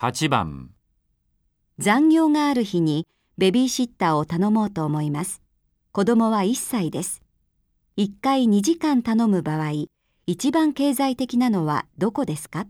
8番残業がある日にベビーシッターを頼もうと思います。子供は1歳です。1回2時間頼む場合、一番経済的なのはどこですか？